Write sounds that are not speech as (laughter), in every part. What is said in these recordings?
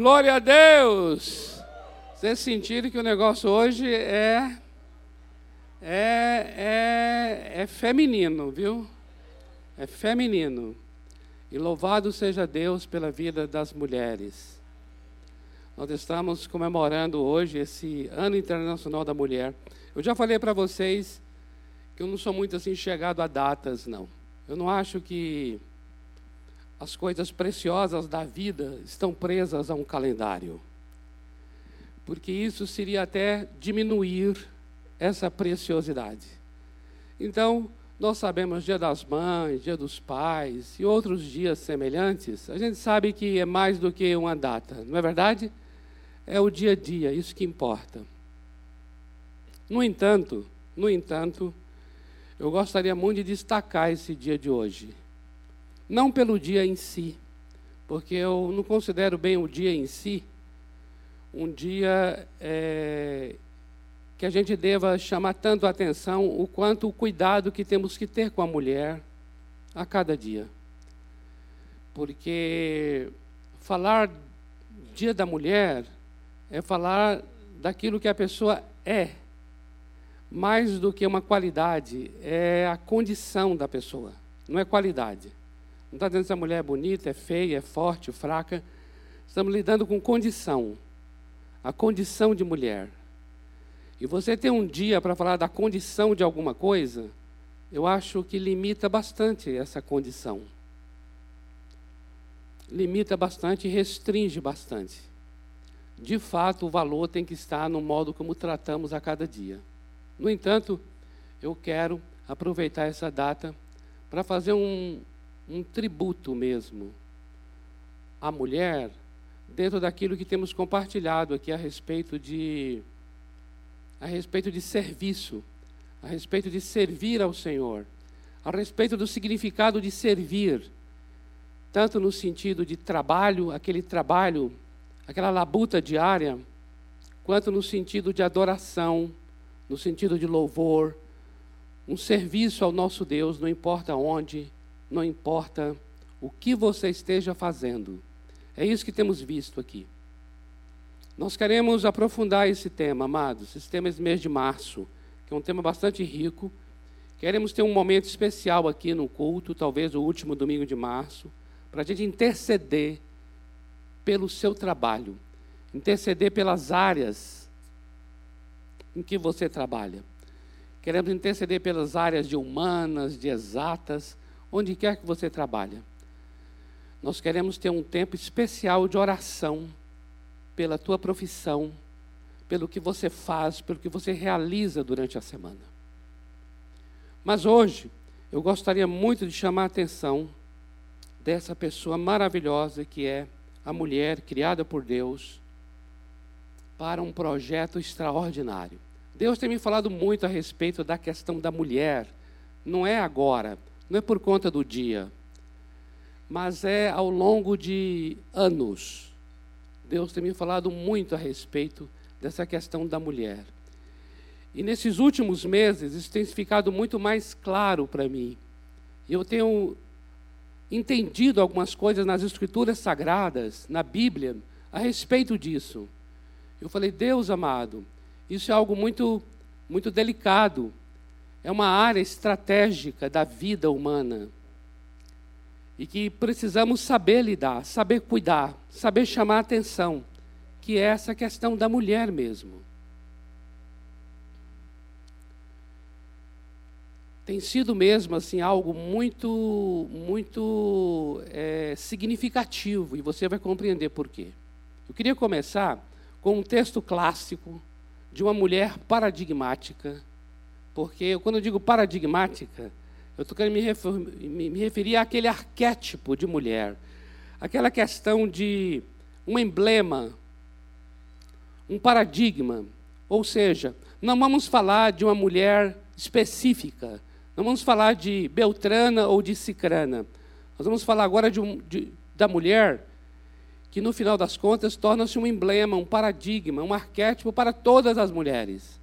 Glória a Deus! Vocês sentiram que o negócio hoje é, é, é, é feminino, viu? É feminino. E louvado seja Deus pela vida das mulheres. Nós estamos comemorando hoje esse Ano Internacional da Mulher. Eu já falei para vocês que eu não sou muito assim chegado a datas, não. Eu não acho que as coisas preciosas da vida estão presas a um calendário. Porque isso seria até diminuir essa preciosidade. Então, nós sabemos Dia das Mães, Dia dos Pais e outros dias semelhantes, a gente sabe que é mais do que uma data, não é verdade? É o dia a dia, isso que importa. No entanto, no entanto, eu gostaria muito de destacar esse dia de hoje. Não pelo dia em si, porque eu não considero bem o dia em si um dia é, que a gente deva chamar tanto a atenção o quanto o cuidado que temos que ter com a mulher a cada dia. Porque falar dia da mulher é falar daquilo que a pessoa é, mais do que uma qualidade, é a condição da pessoa, não é qualidade. Não está dizendo se a mulher é bonita, é feia, é forte, fraca. Estamos lidando com condição. A condição de mulher. E você ter um dia para falar da condição de alguma coisa, eu acho que limita bastante essa condição. Limita bastante e restringe bastante. De fato, o valor tem que estar no modo como tratamos a cada dia. No entanto, eu quero aproveitar essa data para fazer um, um tributo mesmo à mulher, dentro daquilo que temos compartilhado aqui a respeito de a respeito de serviço, a respeito de servir ao Senhor, a respeito do significado de servir, tanto no sentido de trabalho, aquele trabalho, aquela labuta diária, quanto no sentido de adoração, no sentido de louvor, um serviço ao nosso Deus, não importa onde, não importa o que você esteja fazendo. É isso que temos visto aqui. Nós queremos aprofundar esse tema, amados, esse tema esse mês de março, que é um tema bastante rico. Queremos ter um momento especial aqui no culto, talvez o último domingo de março, para a gente interceder pelo seu trabalho, interceder pelas áreas em que você trabalha. Queremos interceder pelas áreas de humanas, de exatas, onde quer que você trabalhe. Nós queremos ter um tempo especial de oração pela tua profissão, pelo que você faz, pelo que você realiza durante a semana. Mas hoje, eu gostaria muito de chamar a atenção dessa pessoa maravilhosa que é a mulher criada por Deus para um projeto extraordinário. Deus tem me falado muito a respeito da questão da mulher. Não é agora, não é por conta do dia, mas é ao longo de anos. Deus tem me falado muito a respeito dessa questão da mulher. E nesses últimos meses, isso tem ficado muito mais claro para mim. Eu tenho entendido algumas coisas nas Escrituras Sagradas, na Bíblia, a respeito disso. Eu falei, Deus amado, isso é algo muito, muito delicado é uma área estratégica da vida humana e que precisamos saber lidar, saber cuidar, saber chamar a atenção, que é essa questão da mulher mesmo. Tem sido mesmo assim algo muito, muito é, significativo e você vai compreender por quê. Eu queria começar com um texto clássico de uma mulher paradigmática porque quando eu digo paradigmática, eu estou querendo me, refer, me, referir àquele arquétipo de mulher, aquela questão de um emblema, um paradigma. Ou seja, não vamos falar de uma mulher específica, não vamos falar de Beltrana ou de Cicrana. Nós vamos falar agora de, de da mulher que, no final das contas, torna-se um emblema, um paradigma, um arquétipo para todas as mulheres.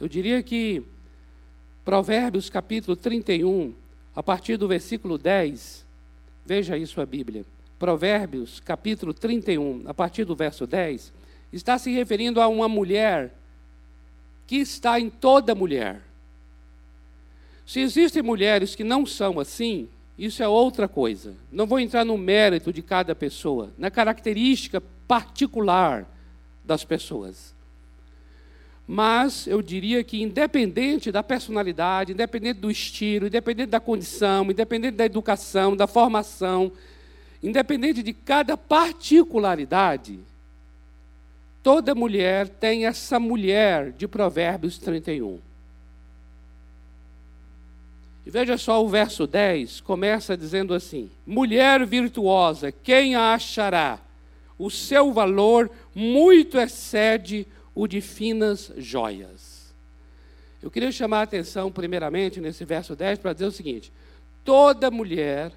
Eu diria que Provérbios capítulo 31, a partir do versículo 10, veja aí sua Bíblia. Provérbios, capítulo 31, a partir do verso 10, está se referindo a uma mulher que está em toda mulher. Se existem mulheres que não são assim, isso é outra coisa. Não vou entrar no mérito de cada pessoa, na característica particular das pessoas. Mas eu diria que, independente da personalidade, independente do estilo, independente da condição, independente da educação, da formação, independente de cada particularidade, toda mulher tem essa mulher de Provérbios 31. E veja só o verso 10, começa dizendo assim: Mulher virtuosa, quem a achará? O seu valor muito excede o de finas joias. Eu queria chamar a atenção, primeiramente, nesse verso 10, para dizer o seguinte: toda mulher,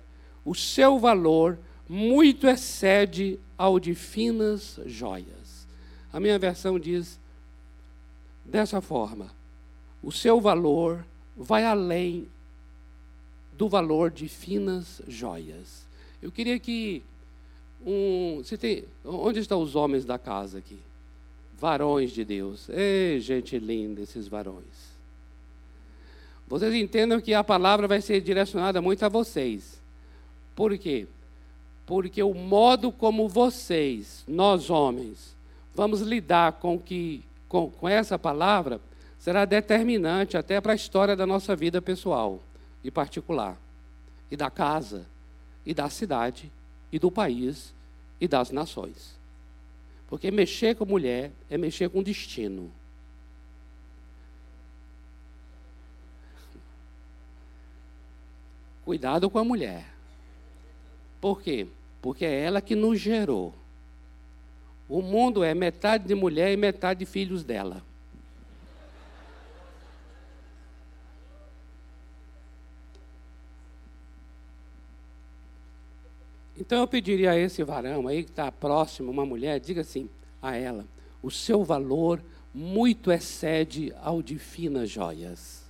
o seu valor muito excede ao de finas joias. A minha versão diz dessa forma: o seu valor vai além do valor de finas joias. Eu queria que um, você tem, onde estão os homens da casa aqui? Varões de Deus. Ei, gente linda, esses varões. Vocês entendam que a palavra vai ser direcionada muito a vocês. Por quê? Porque o modo como vocês, nós homens, vamos lidar com, que, com, com essa palavra será determinante até para a história da nossa vida pessoal e particular, e da casa, e da cidade, e do país, e das nações. Porque mexer com mulher é mexer com destino. Cuidado com a mulher. Por quê? Porque é ela que nos gerou. O mundo é metade de mulher e metade de filhos dela. Então eu pediria a esse varão aí que está próximo, uma mulher, diga assim a ela: o seu valor muito excede ao de finas joias.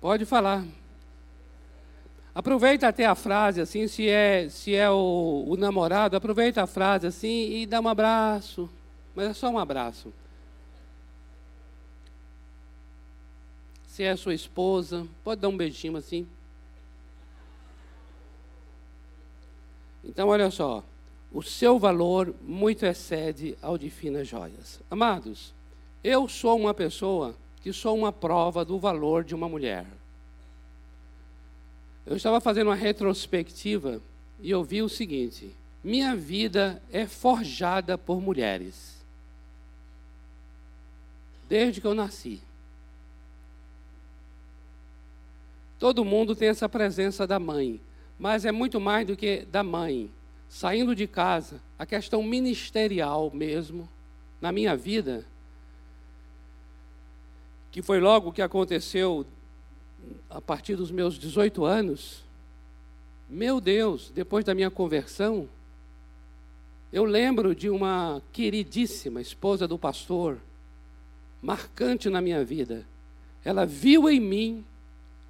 Pode falar. Aproveita até a frase assim, se é, se é o, o namorado, aproveita a frase assim e dá um abraço. Mas é só um abraço. Se é sua esposa, pode dar um beijinho assim. Então, olha só. O seu valor muito excede ao de finas joias. Amados, eu sou uma pessoa que sou uma prova do valor de uma mulher. Eu estava fazendo uma retrospectiva e eu vi o seguinte: minha vida é forjada por mulheres. Desde que eu nasci. Todo mundo tem essa presença da mãe, mas é muito mais do que da mãe. Saindo de casa, a questão ministerial mesmo, na minha vida, que foi logo que aconteceu a partir dos meus 18 anos. Meu Deus, depois da minha conversão, eu lembro de uma queridíssima esposa do pastor, marcante na minha vida. Ela viu em mim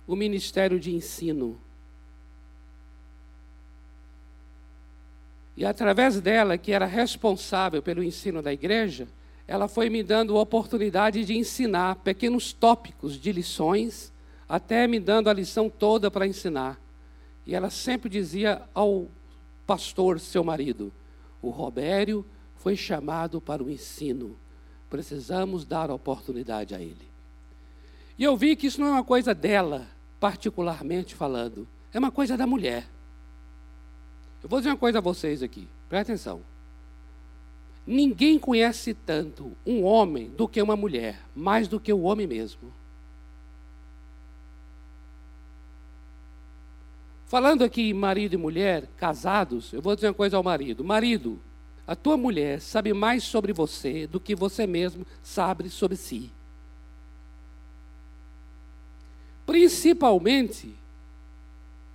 o ministério de ensino. E através dela, que era responsável pelo ensino da igreja, ela foi me dando oportunidade de ensinar pequenos tópicos de lições, até me dando a lição toda para ensinar. E ela sempre dizia ao pastor, seu marido: O Robério foi chamado para o ensino, precisamos dar oportunidade a ele. E eu vi que isso não é uma coisa dela, particularmente falando, é uma coisa da mulher. Eu vou dizer uma coisa a vocês aqui, presta atenção. Ninguém conhece tanto um homem do que uma mulher, mais do que o homem mesmo. Falando aqui marido e mulher, casados, eu vou dizer uma coisa ao marido: Marido, a tua mulher sabe mais sobre você do que você mesmo sabe sobre si. Principalmente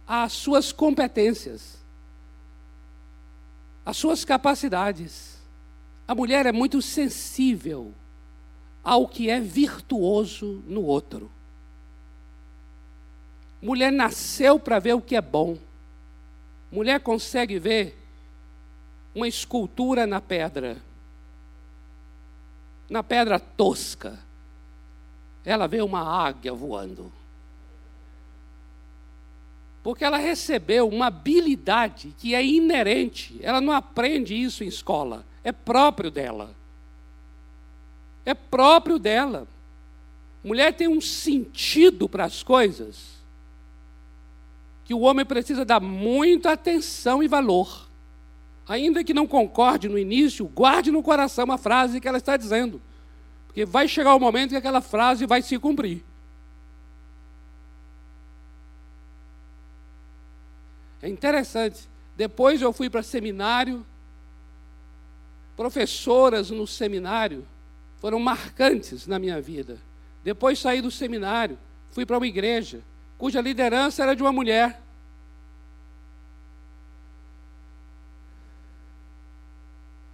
as suas competências, as suas capacidades. A mulher é muito sensível ao que é virtuoso no outro. Mulher nasceu para ver o que é bom. Mulher consegue ver uma escultura na pedra, na pedra tosca. Ela vê uma águia voando. Porque ela recebeu uma habilidade que é inerente, ela não aprende isso em escola, é próprio dela. É próprio dela. Mulher tem um sentido para as coisas que o homem precisa dar muita atenção e valor. Ainda que não concorde no início, guarde no coração a frase que ela está dizendo. Porque vai chegar o momento que aquela frase vai se cumprir. É interessante. Depois eu fui para seminário. Professoras no seminário foram marcantes na minha vida. Depois saí do seminário, fui para uma igreja cuja liderança era de uma mulher.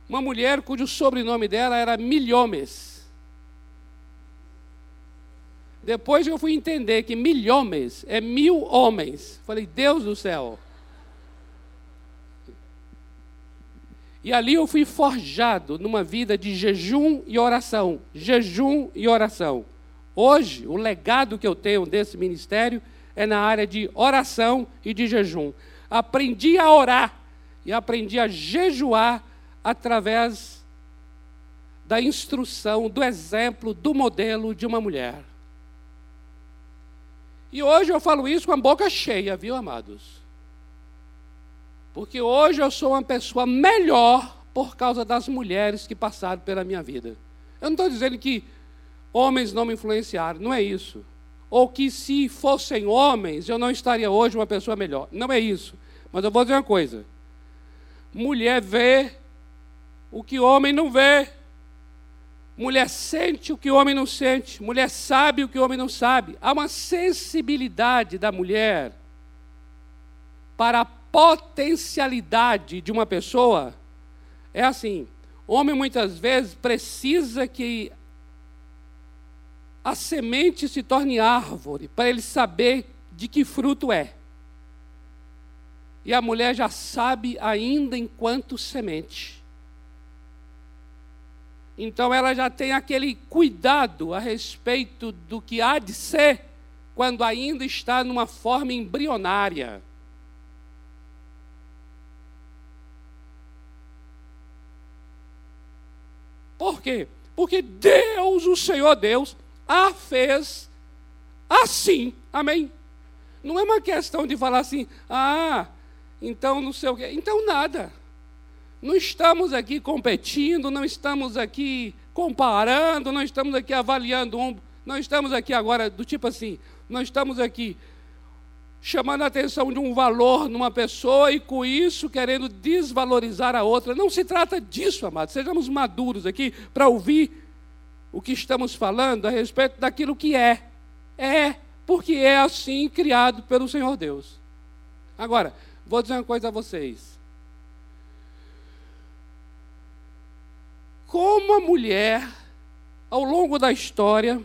Uma mulher cujo sobrenome dela era Milhomes. Depois eu fui entender que milhomes é mil homens. Falei, Deus do céu. E ali eu fui forjado numa vida de jejum e oração. Jejum e oração. Hoje, o legado que eu tenho desse ministério é na área de oração e de jejum. Aprendi a orar e aprendi a jejuar através da instrução, do exemplo, do modelo de uma mulher. E hoje eu falo isso com a boca cheia, viu, amados? Porque hoje eu sou uma pessoa melhor por causa das mulheres que passaram pela minha vida. Eu não estou dizendo que homens não me influenciaram, não é isso. Ou que se fossem homens eu não estaria hoje uma pessoa melhor. Não é isso. Mas eu vou dizer uma coisa: mulher vê o que homem não vê. Mulher sente o que homem não sente. Mulher sabe o que homem não sabe. Há uma sensibilidade da mulher para a potencialidade de uma pessoa é assim: homem muitas vezes precisa que a semente se torne árvore para ele saber de que fruto é. E a mulher já sabe ainda enquanto semente. Então ela já tem aquele cuidado a respeito do que há de ser quando ainda está numa forma embrionária. Por quê? Porque Deus, o Senhor Deus, a fez assim. Amém? Não é uma questão de falar assim, ah, então não sei o quê. Então nada. Não estamos aqui competindo, não estamos aqui comparando, não estamos aqui avaliando um, não estamos aqui agora do tipo assim, não estamos aqui chamando a atenção de um valor numa pessoa e com isso querendo desvalorizar a outra. Não se trata disso, amados. Sejamos maduros aqui para ouvir o que estamos falando a respeito daquilo que é. É, porque é assim criado pelo Senhor Deus. Agora, vou dizer uma coisa a vocês. Como a mulher, ao longo da história,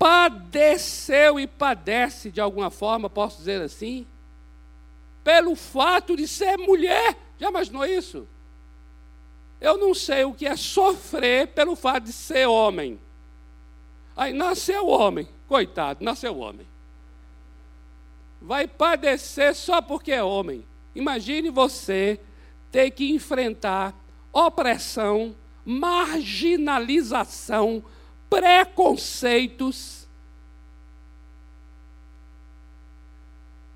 padeceu e padece de alguma forma, posso dizer assim, pelo fato de ser mulher. Já imaginou isso? Eu não sei o que é sofrer pelo fato de ser homem. Aí nasceu homem, coitado, nasceu homem. Vai padecer só porque é homem. Imagine você ter que enfrentar opressão, marginalização, preconceitos,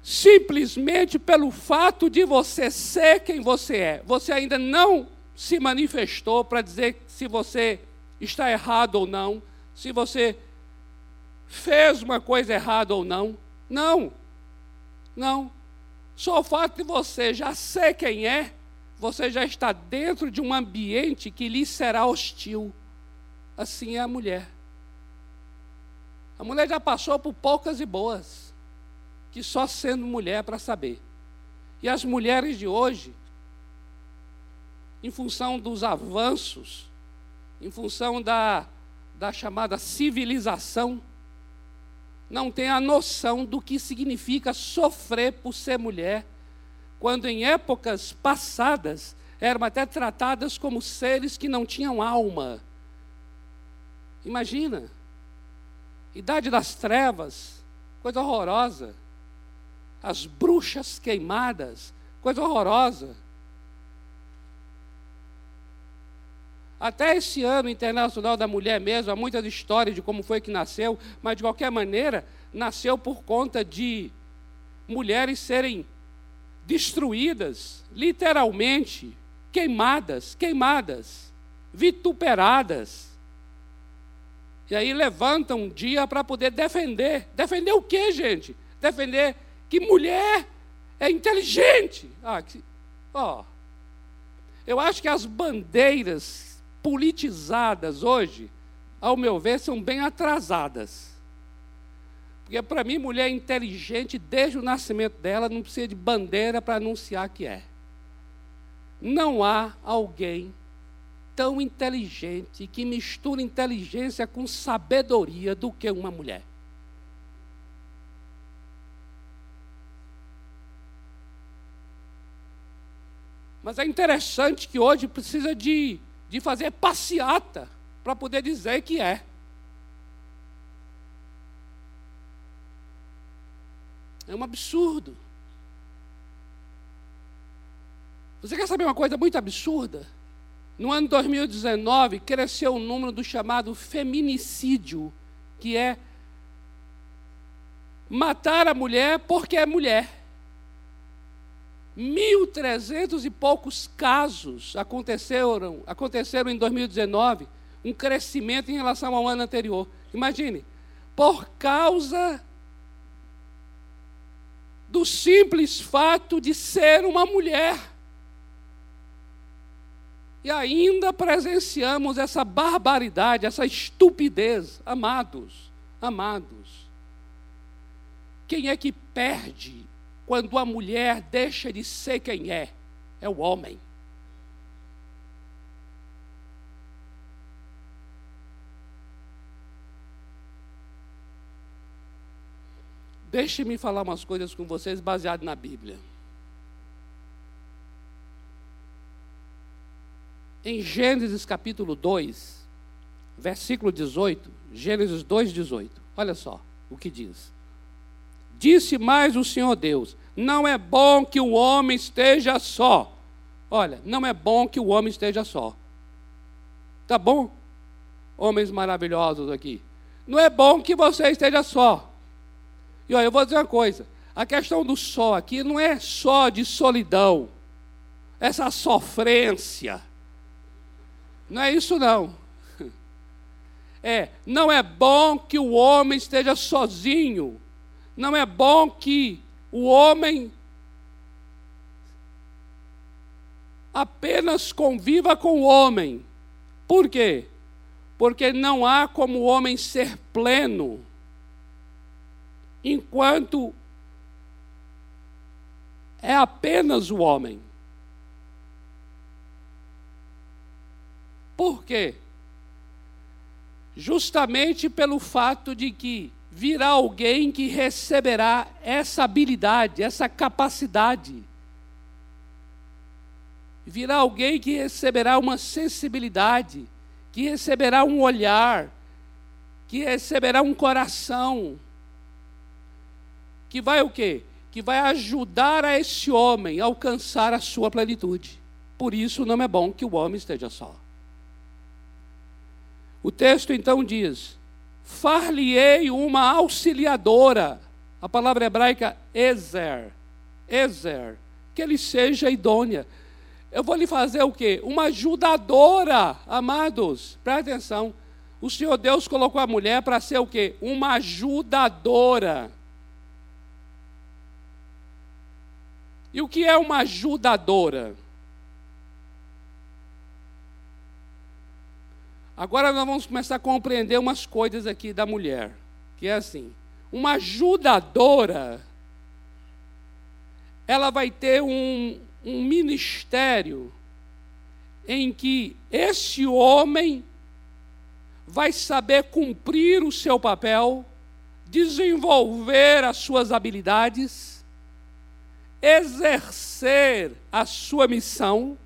simplesmente pelo fato de você ser quem você é. Você ainda não se manifestou para dizer se você está errado ou não, se você fez uma coisa errada ou não. Não. Não. Só o fato de você já ser quem é, você já está dentro de um ambiente que lhe será hostil assim é a mulher. A mulher já passou por poucas e boas, que só sendo mulher para saber. E as mulheres de hoje, em função dos avanços, em função da, da chamada civilização, não têm a noção do que significa sofrer por ser mulher, quando em épocas passadas eram até tratadas como seres que não tinham alma. Imagina, idade das trevas, coisa horrorosa. As bruxas queimadas, coisa horrorosa. Até esse ano internacional da mulher mesmo, há muitas histórias de como foi que nasceu, mas de qualquer maneira, nasceu por conta de mulheres serem destruídas, literalmente, queimadas, queimadas, vituperadas. E aí levantam um dia para poder defender. Defender o quê, gente? Defender que mulher é inteligente. Ah, que. Eu acho que as bandeiras politizadas hoje, ao meu ver, são bem atrasadas. Porque para mim, mulher inteligente, desde o nascimento dela, não precisa de bandeira para anunciar que é. Não há alguém tão inteligente que mistura inteligência com sabedoria do que uma mulher. Mas é interessante que hoje precisa de de fazer passeata para poder dizer que é. É um absurdo. Você quer saber uma coisa muito absurda? No ano 2019, cresceu o número do chamado feminicídio, que é matar a mulher porque é mulher. 1.300 e poucos casos aconteceram, aconteceram em 2019, um crescimento em relação ao ano anterior. Imagine, por causa do simples fato de ser uma mulher. E ainda presenciamos essa barbaridade, essa estupidez. Amados, amados. Quem é que perde quando a mulher deixa de ser quem é, é o homem. Deixe-me falar umas coisas com vocês baseado na Bíblia. Em Gênesis capítulo 2, versículo 18, Gênesis 2, 18. Olha só o que diz. Disse mais o Senhor Deus: Não é bom que o homem esteja só. Olha, não é bom que o homem esteja só. Tá bom? Homens maravilhosos aqui. Não é bom que você esteja só. E olha, eu vou dizer uma coisa: a questão do só aqui não é só de solidão, essa sofrência. Não é isso, não. (laughs) É, não é bom que o homem esteja sozinho. Não é bom que o homem apenas conviva com o homem. Por quê? Porque não há como o homem ser pleno enquanto é apenas o homem. Por quê? Justamente pelo fato de que virá alguém que receberá essa habilidade, essa capacidade. Virá alguém que receberá uma sensibilidade, que receberá um olhar, que receberá um coração, que vai o quê? Que vai ajudar a esse homem a alcançar a sua plenitude. Por isso não é bom que o homem esteja só. O texto então diz: far-lhe-ei uma auxiliadora. A palavra hebraica ezer, ezer, que ele seja idônea. Eu vou lhe fazer o quê? Uma ajudadora, amados. Presta atenção. O Senhor Deus colocou a mulher para ser o quê? Uma ajudadora. E o que é uma ajudadora? Agora nós vamos começar a compreender umas coisas aqui da mulher, que é assim: uma ajudadora, ela vai ter um, um ministério em que esse homem vai saber cumprir o seu papel desenvolver as suas habilidades, exercer a sua missão.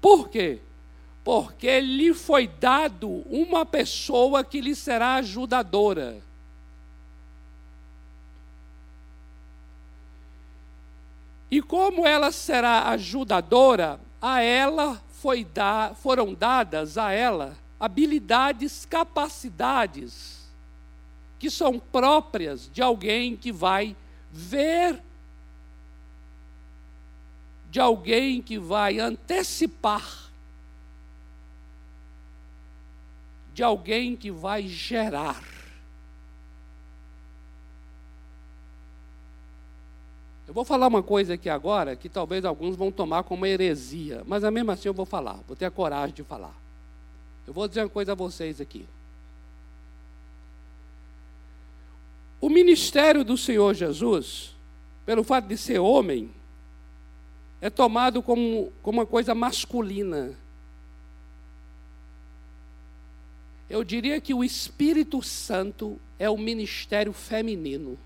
Por quê? Porque lhe foi dado uma pessoa que lhe será ajudadora. E como ela será ajudadora, a ela da, foram dadas a ela habilidades, capacidades que são próprias de alguém que vai ver, de alguém que vai antecipar, de alguém que vai gerar. Eu vou falar uma coisa aqui agora que talvez alguns vão tomar como heresia, mas mesmo assim eu vou falar, vou ter a coragem de falar. Eu vou dizer uma coisa a vocês aqui. O ministério do Senhor Jesus, pelo fato de ser homem, é tomado como, como uma coisa masculina. Eu diria que o Espírito Santo é o ministério feminino.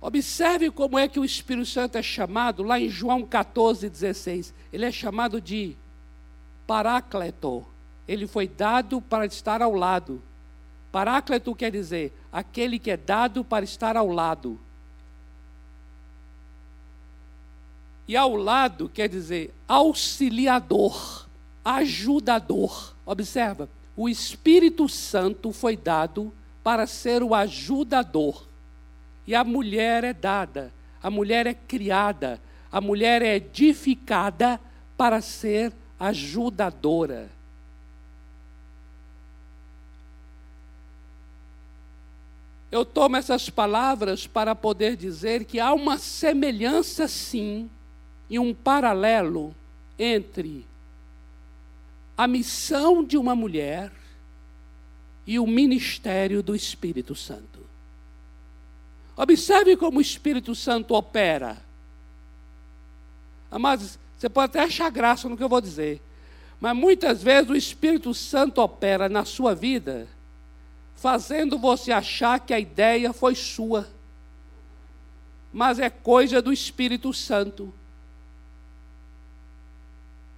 Observe como é que o Espírito Santo é chamado, lá em João 14, 16. Ele é chamado de Parácleto. Ele foi dado para estar ao lado. Parácleto quer dizer aquele que é dado para estar ao lado. E ao lado quer dizer auxiliador, ajudador. Observa, o Espírito Santo foi dado para ser o ajudador. E a mulher é dada, a mulher é criada, a mulher é edificada para ser ajudadora. Eu tomo essas palavras para poder dizer que há uma semelhança, sim, e um paralelo entre a missão de uma mulher e o ministério do Espírito Santo. Observe como o Espírito Santo opera. Mas você pode até achar graça no que eu vou dizer. Mas muitas vezes o Espírito Santo opera na sua vida, fazendo você achar que a ideia foi sua. Mas é coisa do Espírito Santo.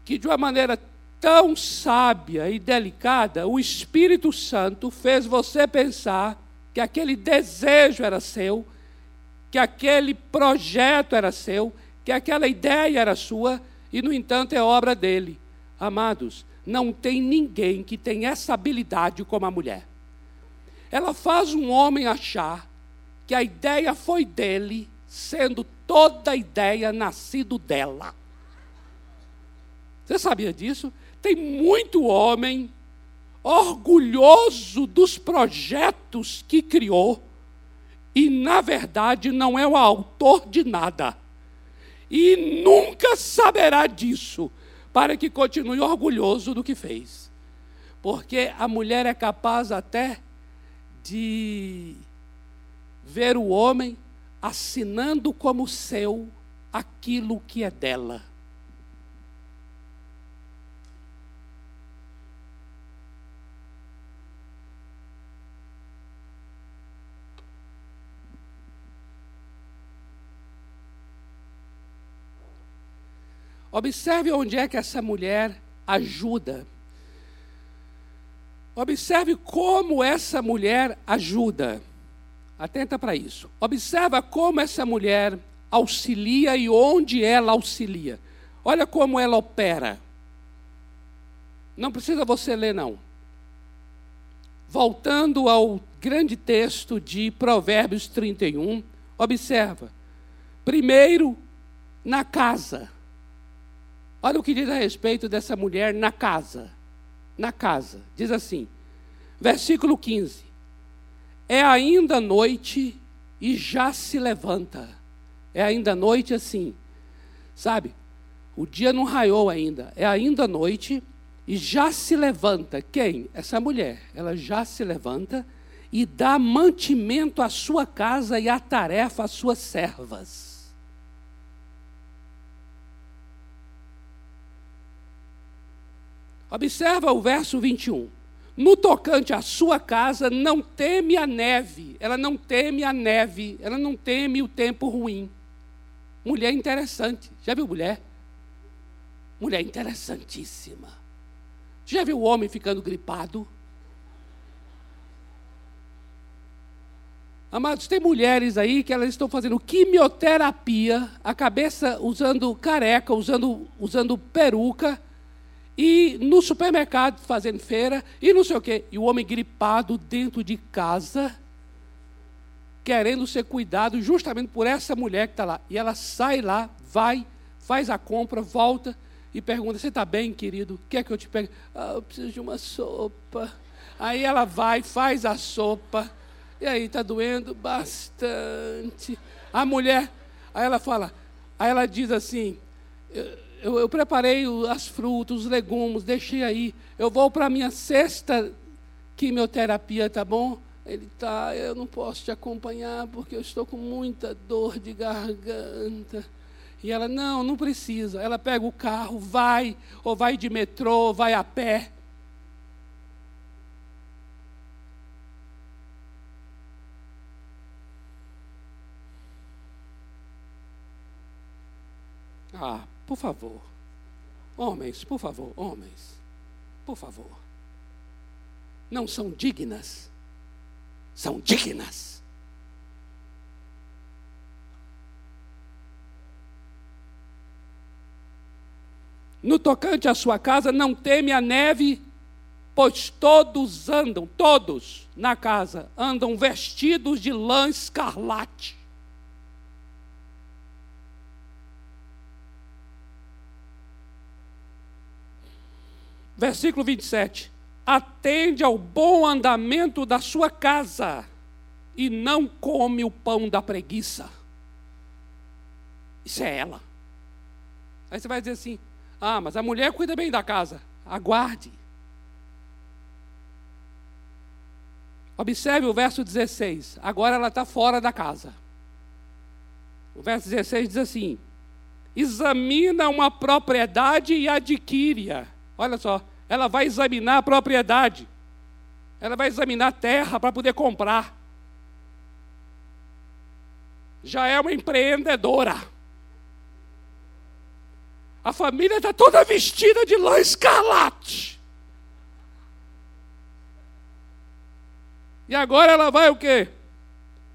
Que de uma maneira tão sábia e delicada, o Espírito Santo fez você pensar que aquele desejo era seu, que aquele projeto era seu, que aquela ideia era sua, e no entanto é obra dele. Amados, não tem ninguém que tenha essa habilidade como a mulher. Ela faz um homem achar que a ideia foi dele, sendo toda a ideia nascido dela. Você sabia disso? Tem muito homem orgulhoso dos projetos que criou e, na verdade, não é o autor de nada. E nunca saberá disso, para que continue orgulhoso do que fez. Porque a mulher é capaz até de ver o homem assinando como seu aquilo que é dela. Observe onde é que essa mulher ajuda. Observe como essa mulher ajuda. Atenta para isso. Observa como essa mulher auxilia e onde ela auxilia. Olha como ela opera. Não precisa você ler, não. Voltando ao grande texto de Provérbios 31, observa. Primeiro, na casa. Olha o que diz a respeito dessa mulher na casa. Na casa. Diz assim, versículo 15: É ainda noite e já se levanta. É ainda noite assim, sabe? O dia não raiou ainda. É ainda noite e já se levanta. Quem? Essa mulher. Ela já se levanta e dá mantimento à sua casa e a tarefa às suas servas. Observa o verso 21. No tocante à sua casa, não teme a neve, ela não teme a neve, ela não teme o tempo ruim. Mulher interessante, já viu mulher? Mulher interessantíssima. Já viu o homem ficando gripado? Amados, tem mulheres aí que elas estão fazendo quimioterapia, a cabeça usando careca, usando, usando peruca, e no supermercado fazendo feira, e não sei o quê. E o homem gripado dentro de casa, querendo ser cuidado justamente por essa mulher que está lá. E ela sai lá, vai, faz a compra, volta e pergunta: Você está bem, querido? Quer que eu te pegue? Ah, eu preciso de uma sopa. Aí ela vai, faz a sopa e aí, está doendo bastante. A mulher, aí ela fala, aí ela diz assim: eu, eu preparei as frutas, os legumes, deixei aí. Eu vou para a minha sexta quimioterapia, tá bom? Ele tá, eu não posso te acompanhar porque eu estou com muita dor de garganta. E ela, não, não precisa. Ela pega o carro, vai, ou vai de metrô, vai a pé. Ah, por favor. Homens, por favor, homens. Por favor. Não são dignas. São dignas. No tocante à sua casa, não teme a neve, pois todos andam, todos na casa, andam vestidos de lã escarlate Versículo 27. Atende ao bom andamento da sua casa e não come o pão da preguiça. Isso é ela. Aí você vai dizer assim: ah, mas a mulher cuida bem da casa. Aguarde. Observe o verso 16. Agora ela está fora da casa. O verso 16 diz assim: examina uma propriedade e adquire-a. Olha só, ela vai examinar a propriedade, ela vai examinar a terra para poder comprar. Já é uma empreendedora. A família está toda vestida de lã escarlate. E agora ela vai o quê?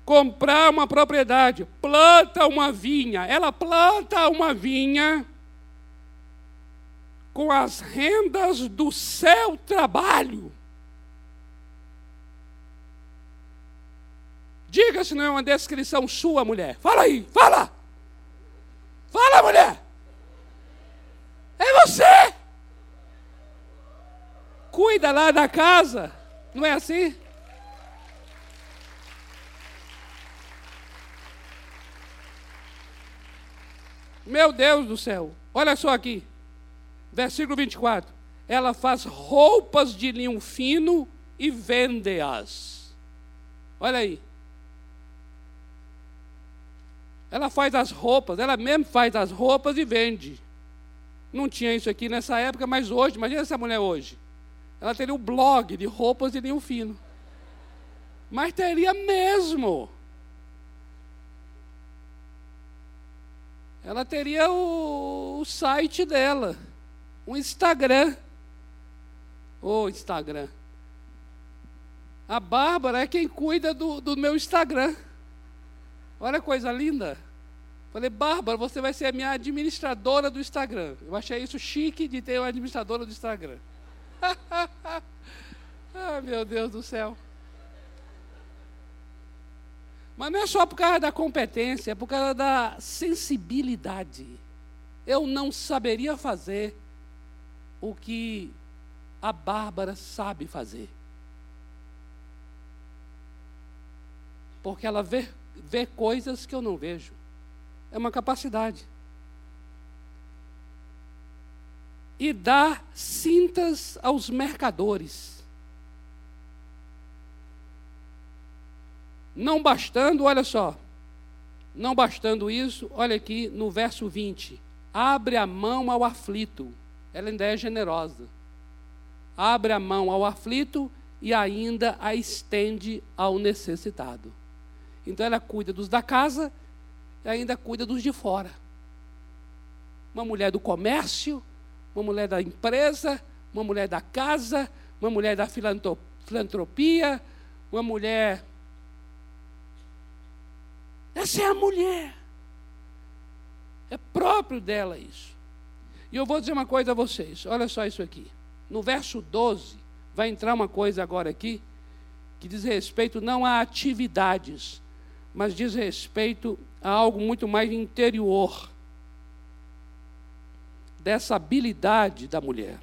Comprar uma propriedade, planta uma vinha. Ela planta uma vinha com as rendas do seu trabalho. Diga se não é uma descrição sua, mulher. Fala aí, fala! Fala, mulher! É você! Cuida lá da casa, não é assim? Meu Deus do céu, olha só aqui. Versículo 24. Ela faz roupas de linho fino e vende-as. Olha aí. Ela faz as roupas, ela mesmo faz as roupas e vende. Não tinha isso aqui nessa época, mas hoje, imagina essa mulher hoje. Ela teria um blog de roupas de linho fino. Mas teria mesmo. Ela teria o, o site dela um Instagram. Ô oh, Instagram. A Bárbara é quem cuida do, do meu Instagram. Olha a coisa linda. Falei, Bárbara, você vai ser a minha administradora do Instagram. Eu achei isso chique de ter uma administradora do Instagram. (laughs) ah, meu Deus do céu. Mas não é só por causa da competência, é por causa da sensibilidade. Eu não saberia fazer o que a Bárbara sabe fazer. Porque ela vê, vê coisas que eu não vejo. É uma capacidade. E dá cintas aos mercadores. Não bastando, olha só, não bastando isso, olha aqui no verso 20: abre a mão ao aflito, ela ainda é generosa. Abre a mão ao aflito e ainda a estende ao necessitado. Então ela cuida dos da casa e ainda cuida dos de fora. Uma mulher do comércio, uma mulher da empresa, uma mulher da casa, uma mulher da filantropia, uma mulher. Essa é a mulher. É próprio dela isso. E eu vou dizer uma coisa a vocês, olha só isso aqui. No verso 12, vai entrar uma coisa agora aqui, que diz respeito não a atividades, mas diz respeito a algo muito mais interior dessa habilidade da mulher.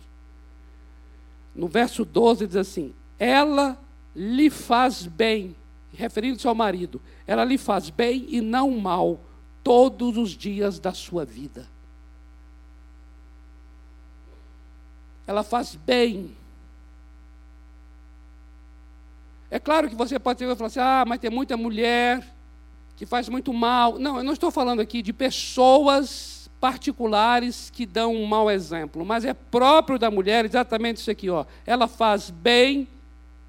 No verso 12 diz assim: Ela lhe faz bem, referindo-se ao marido, ela lhe faz bem e não mal todos os dias da sua vida. Ela faz bem. É claro que você pode falar assim: ah, mas tem muita mulher que faz muito mal. Não, eu não estou falando aqui de pessoas particulares que dão um mau exemplo, mas é próprio da mulher exatamente isso aqui, ó. Ela faz bem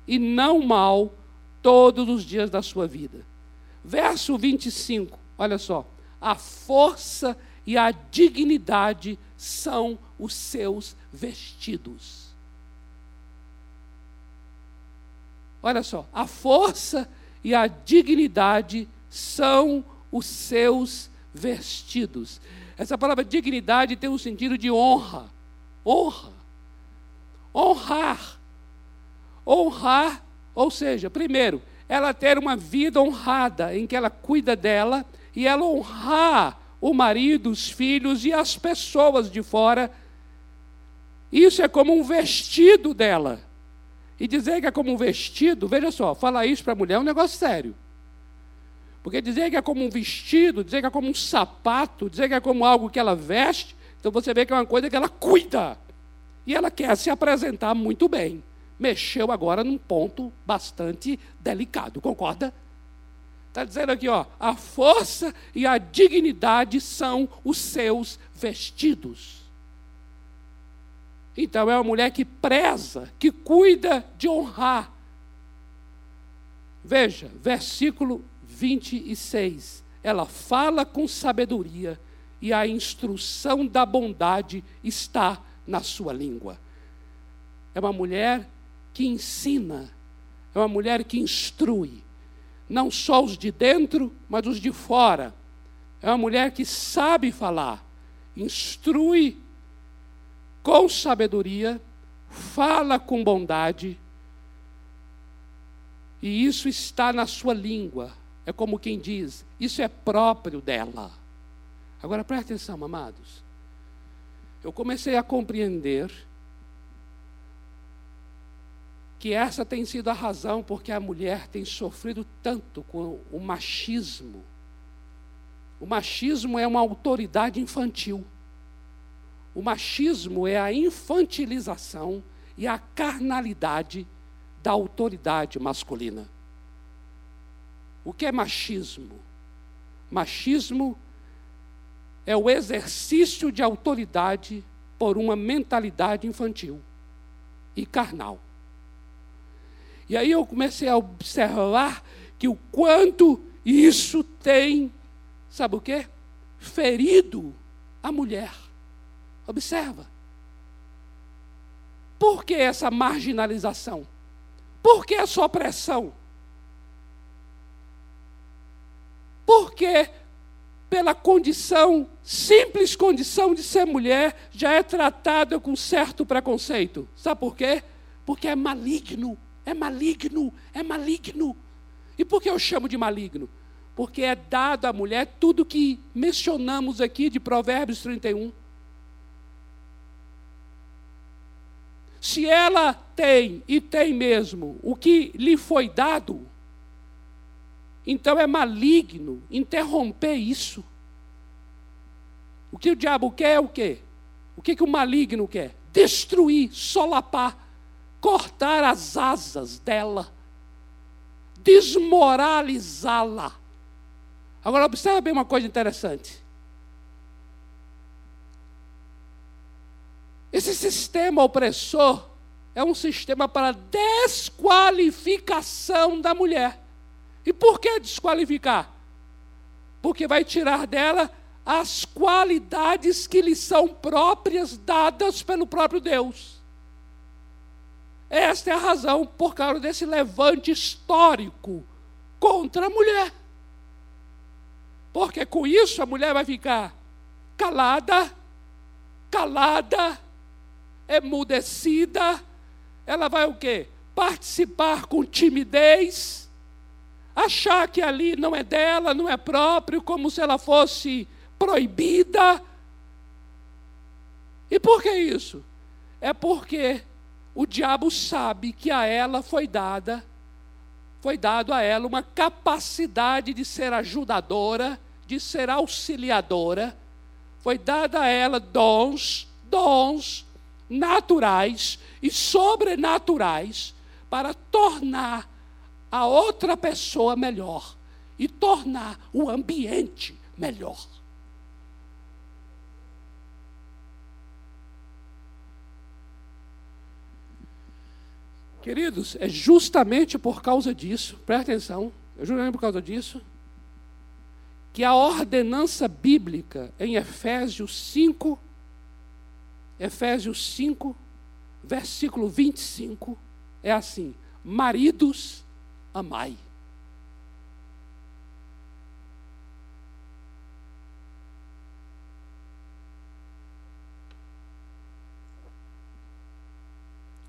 e não mal todos os dias da sua vida. Verso 25, olha só. A força e a dignidade são os seus vestidos. Olha só, a força e a dignidade são os seus vestidos. Essa palavra dignidade tem um sentido de honra. Honra. Honrar. Honrar, ou seja, primeiro, ela ter uma vida honrada, em que ela cuida dela, e ela honrar o marido, os filhos e as pessoas de fora. Isso é como um vestido dela. E dizer que é como um vestido, veja só, falar isso para a mulher é um negócio sério. Porque dizer que é como um vestido, dizer que é como um sapato, dizer que é como algo que ela veste, então você vê que é uma coisa que ela cuida. E ela quer se apresentar muito bem. Mexeu agora num ponto bastante delicado, concorda? Está dizendo aqui, ó, a força e a dignidade são os seus vestidos. Então é uma mulher que preza, que cuida de honrar. Veja, versículo 26. Ela fala com sabedoria e a instrução da bondade está na sua língua. É uma mulher que ensina, é uma mulher que instrui, não só os de dentro, mas os de fora. É uma mulher que sabe falar, instrui com sabedoria, fala com bondade, e isso está na sua língua. É como quem diz, isso é próprio dela. Agora preste atenção, amados. Eu comecei a compreender que essa tem sido a razão porque a mulher tem sofrido tanto com o machismo. O machismo é uma autoridade infantil. O machismo é a infantilização e a carnalidade da autoridade masculina. O que é machismo? Machismo é o exercício de autoridade por uma mentalidade infantil e carnal. E aí eu comecei a observar que o quanto isso tem, sabe o quê? Ferido a mulher. Observa. Por que essa marginalização? Por que essa opressão? Porque pela condição, simples condição de ser mulher, já é tratada com certo preconceito. Sabe por quê? Porque é maligno, é maligno, é maligno. E por que eu chamo de maligno? Porque é dado à mulher tudo que mencionamos aqui de Provérbios 31. Se ela tem, e tem mesmo, o que lhe foi dado, então é maligno interromper isso. O que o diabo quer é o quê? O que, que o maligno quer? Destruir, solapar, cortar as asas dela, desmoralizá-la. Agora, observe bem uma coisa interessante. Esse sistema opressor é um sistema para desqualificação da mulher. E por que desqualificar? Porque vai tirar dela as qualidades que lhe são próprias, dadas pelo próprio Deus. Esta é a razão por causa desse levante histórico contra a mulher. Porque com isso a mulher vai ficar calada, calada, emudecida, ela vai o quê? Participar com timidez, achar que ali não é dela, não é próprio, como se ela fosse proibida. E por que isso? É porque o diabo sabe que a ela foi dada, foi dado a ela uma capacidade de ser ajudadora, de ser auxiliadora, foi dada a ela dons, dons naturais e sobrenaturais para tornar a outra pessoa melhor e tornar o ambiente melhor. Queridos, é justamente por causa disso, presta atenção, é justamente por causa disso, que a ordenança bíblica em Efésios 5 Efésios 5, versículo 25, é assim: Maridos, amai.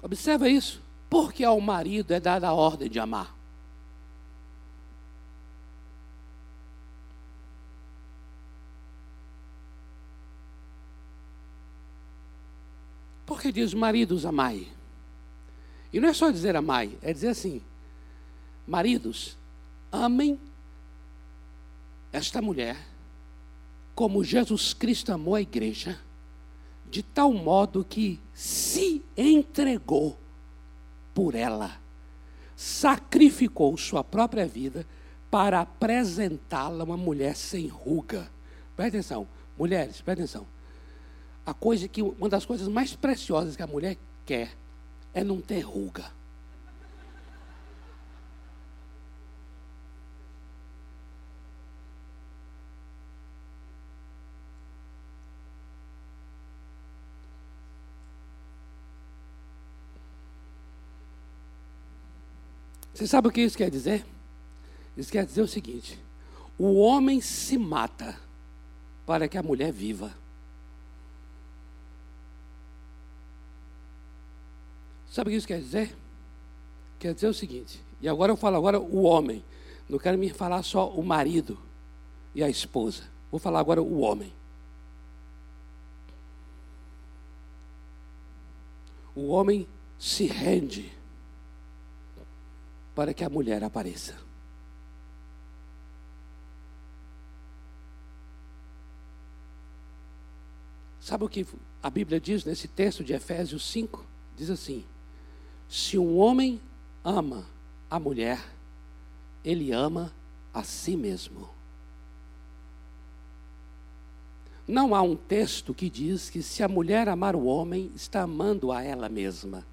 Observa isso. Porque ao marido é dada a ordem de amar. Porque diz, maridos, amai. E não é só dizer amai, é dizer assim: maridos, amem esta mulher como Jesus Cristo amou a igreja, de tal modo que se entregou por ela, sacrificou sua própria vida para apresentá-la uma mulher sem ruga. Presta atenção, mulheres, presta atenção a coisa que uma das coisas mais preciosas que a mulher quer é não ter ruga. Você sabe o que isso quer dizer? Isso quer dizer o seguinte: o homem se mata para que a mulher viva. Sabe o que isso quer dizer? Quer dizer o seguinte, e agora eu falo agora o homem. Não quero me falar só o marido e a esposa. Vou falar agora o homem. O homem se rende para que a mulher apareça. Sabe o que a Bíblia diz nesse texto de Efésios 5? Diz assim: se um homem ama a mulher, ele ama a si mesmo. Não há um texto que diz que se a mulher amar o homem, está amando a ela mesma.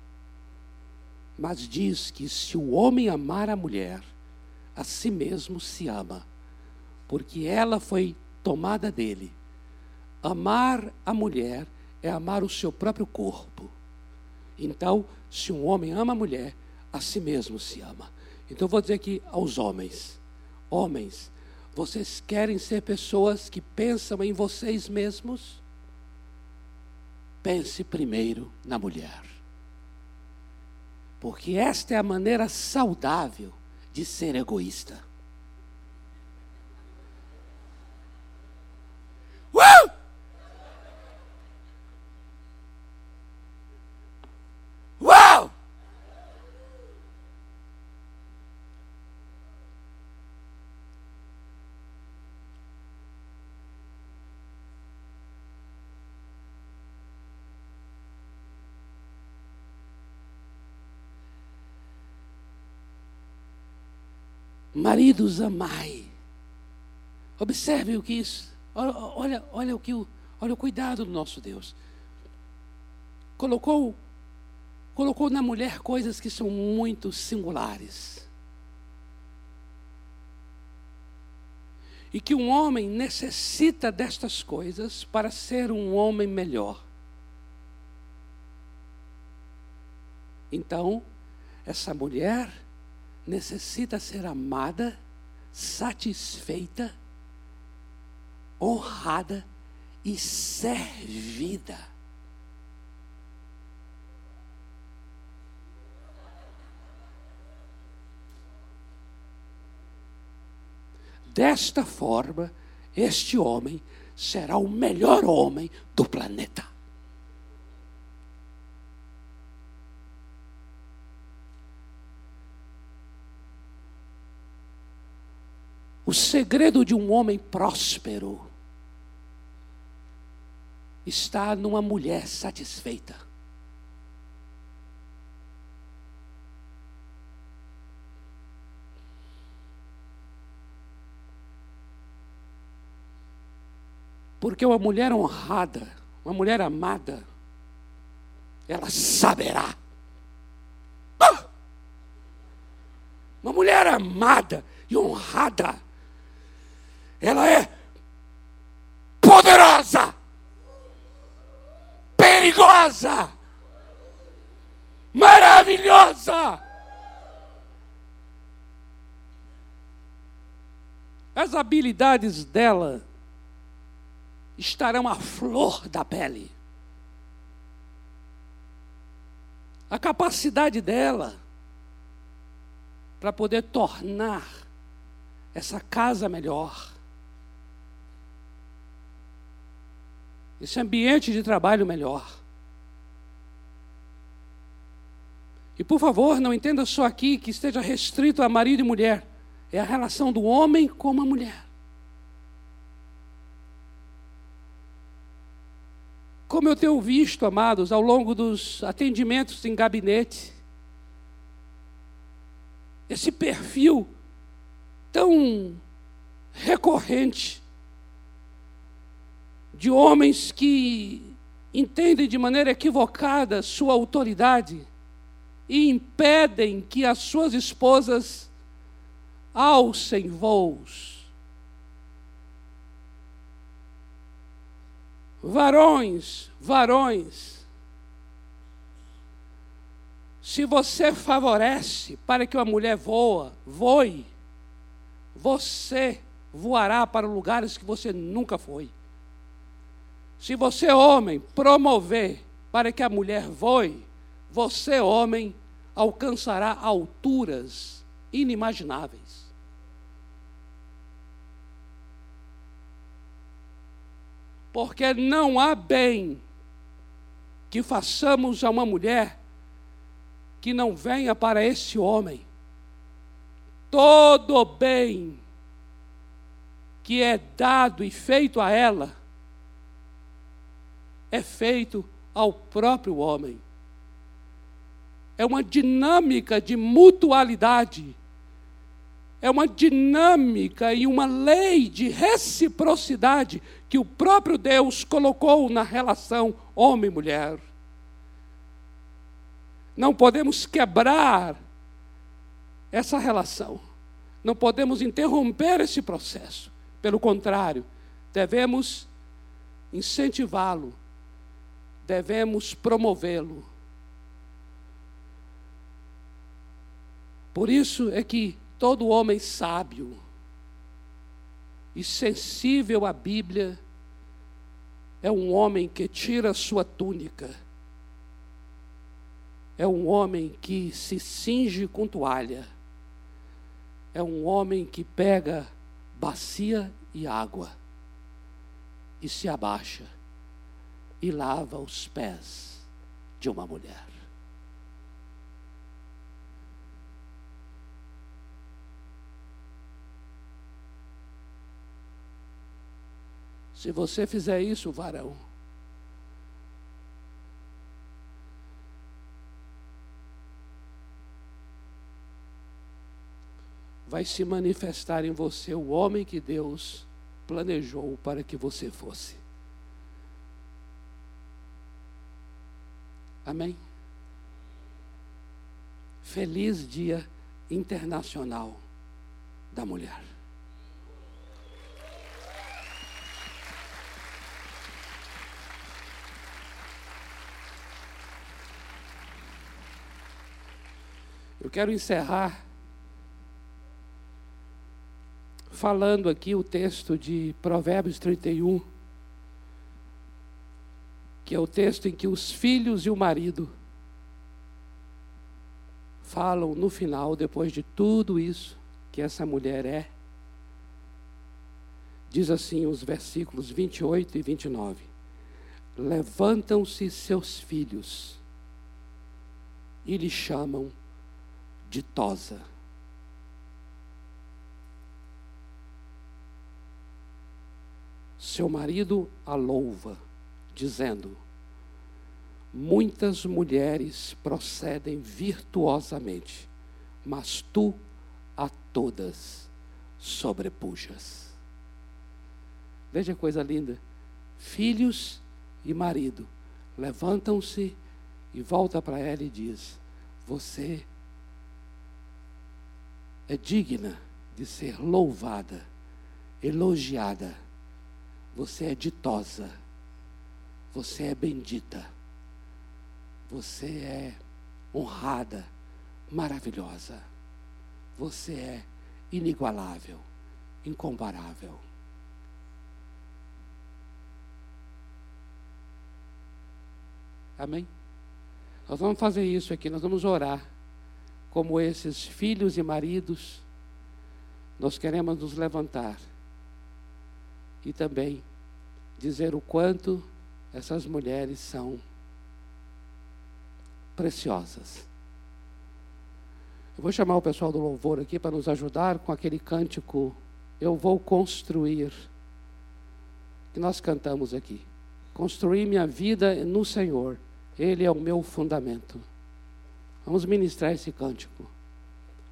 Mas diz que se o homem amar a mulher, a si mesmo se ama, porque ela foi tomada dele. Amar a mulher é amar o seu próprio corpo. Então, se um homem ama a mulher, a si mesmo se ama. Então, vou dizer aqui aos homens: homens, vocês querem ser pessoas que pensam em vocês mesmos? Pense primeiro na mulher. Porque esta é a maneira saudável de ser egoísta. Maridos, amai. Observe o que isso. Olha, olha, olha o que o, olha o cuidado do nosso Deus. Colocou colocou na mulher coisas que são muito singulares. E que um homem necessita destas coisas para ser um homem melhor. Então, essa mulher necessita ser amada, satisfeita, honrada e servida. Desta forma, este homem será o melhor homem do planeta. O segredo de um homem próspero está numa mulher satisfeita. Porque uma mulher honrada, uma mulher amada, ela saberá. Ah! Uma mulher amada e honrada, ela é poderosa, perigosa, maravilhosa. As habilidades dela estarão à flor da pele. A capacidade dela para poder tornar essa casa melhor, esse ambiente de trabalho melhor. E por favor, não entenda só aqui que esteja restrito a marido e mulher. É a relação do homem com a mulher. Como eu tenho visto, amados, ao longo dos atendimentos em gabinete, esse perfil tão recorrente de homens que entendem de maneira equivocada sua autoridade e impedem que as suas esposas alcem voos Varões, varões, se você favorece para que uma mulher voa, voe, você voará para lugares que você nunca foi. Se você, homem, promover para que a mulher voe, você, homem, alcançará alturas inimagináveis. porque não há bem que façamos a uma mulher que não venha para esse homem. Todo bem que é dado e feito a ela é feito ao próprio homem. É uma dinâmica de mutualidade é uma dinâmica e uma lei de reciprocidade que o próprio Deus colocou na relação homem-mulher. Não podemos quebrar essa relação. Não podemos interromper esse processo. Pelo contrário, devemos incentivá-lo, devemos promovê-lo. Por isso é que Todo homem sábio e sensível à Bíblia é um homem que tira sua túnica, é um homem que se cinge com toalha, é um homem que pega bacia e água e se abaixa e lava os pés de uma mulher. Se você fizer isso, varão, vai se manifestar em você o homem que Deus planejou para que você fosse. Amém? Feliz Dia Internacional da Mulher. Eu quero encerrar falando aqui o texto de Provérbios 31, que é o texto em que os filhos e o marido falam no final, depois de tudo isso que essa mulher é. Diz assim os versículos 28 e 29. Levantam-se seus filhos e lhe chamam ditosa. Seu marido a louva, dizendo: Muitas mulheres procedem virtuosamente, mas tu a todas sobrepujas. Veja que coisa linda. Filhos e marido levantam-se e volta para ela e diz: Você é digna de ser louvada, elogiada. Você é ditosa. Você é bendita. Você é honrada, maravilhosa. Você é inigualável, incomparável. Amém? Nós vamos fazer isso aqui, nós vamos orar como esses filhos e maridos, nós queremos nos levantar e também dizer o quanto essas mulheres são preciosas. Eu vou chamar o pessoal do louvor aqui para nos ajudar com aquele cântico Eu vou construir que nós cantamos aqui. Construir minha vida no Senhor. Ele é o meu fundamento. Vamos ministrar esse cântico.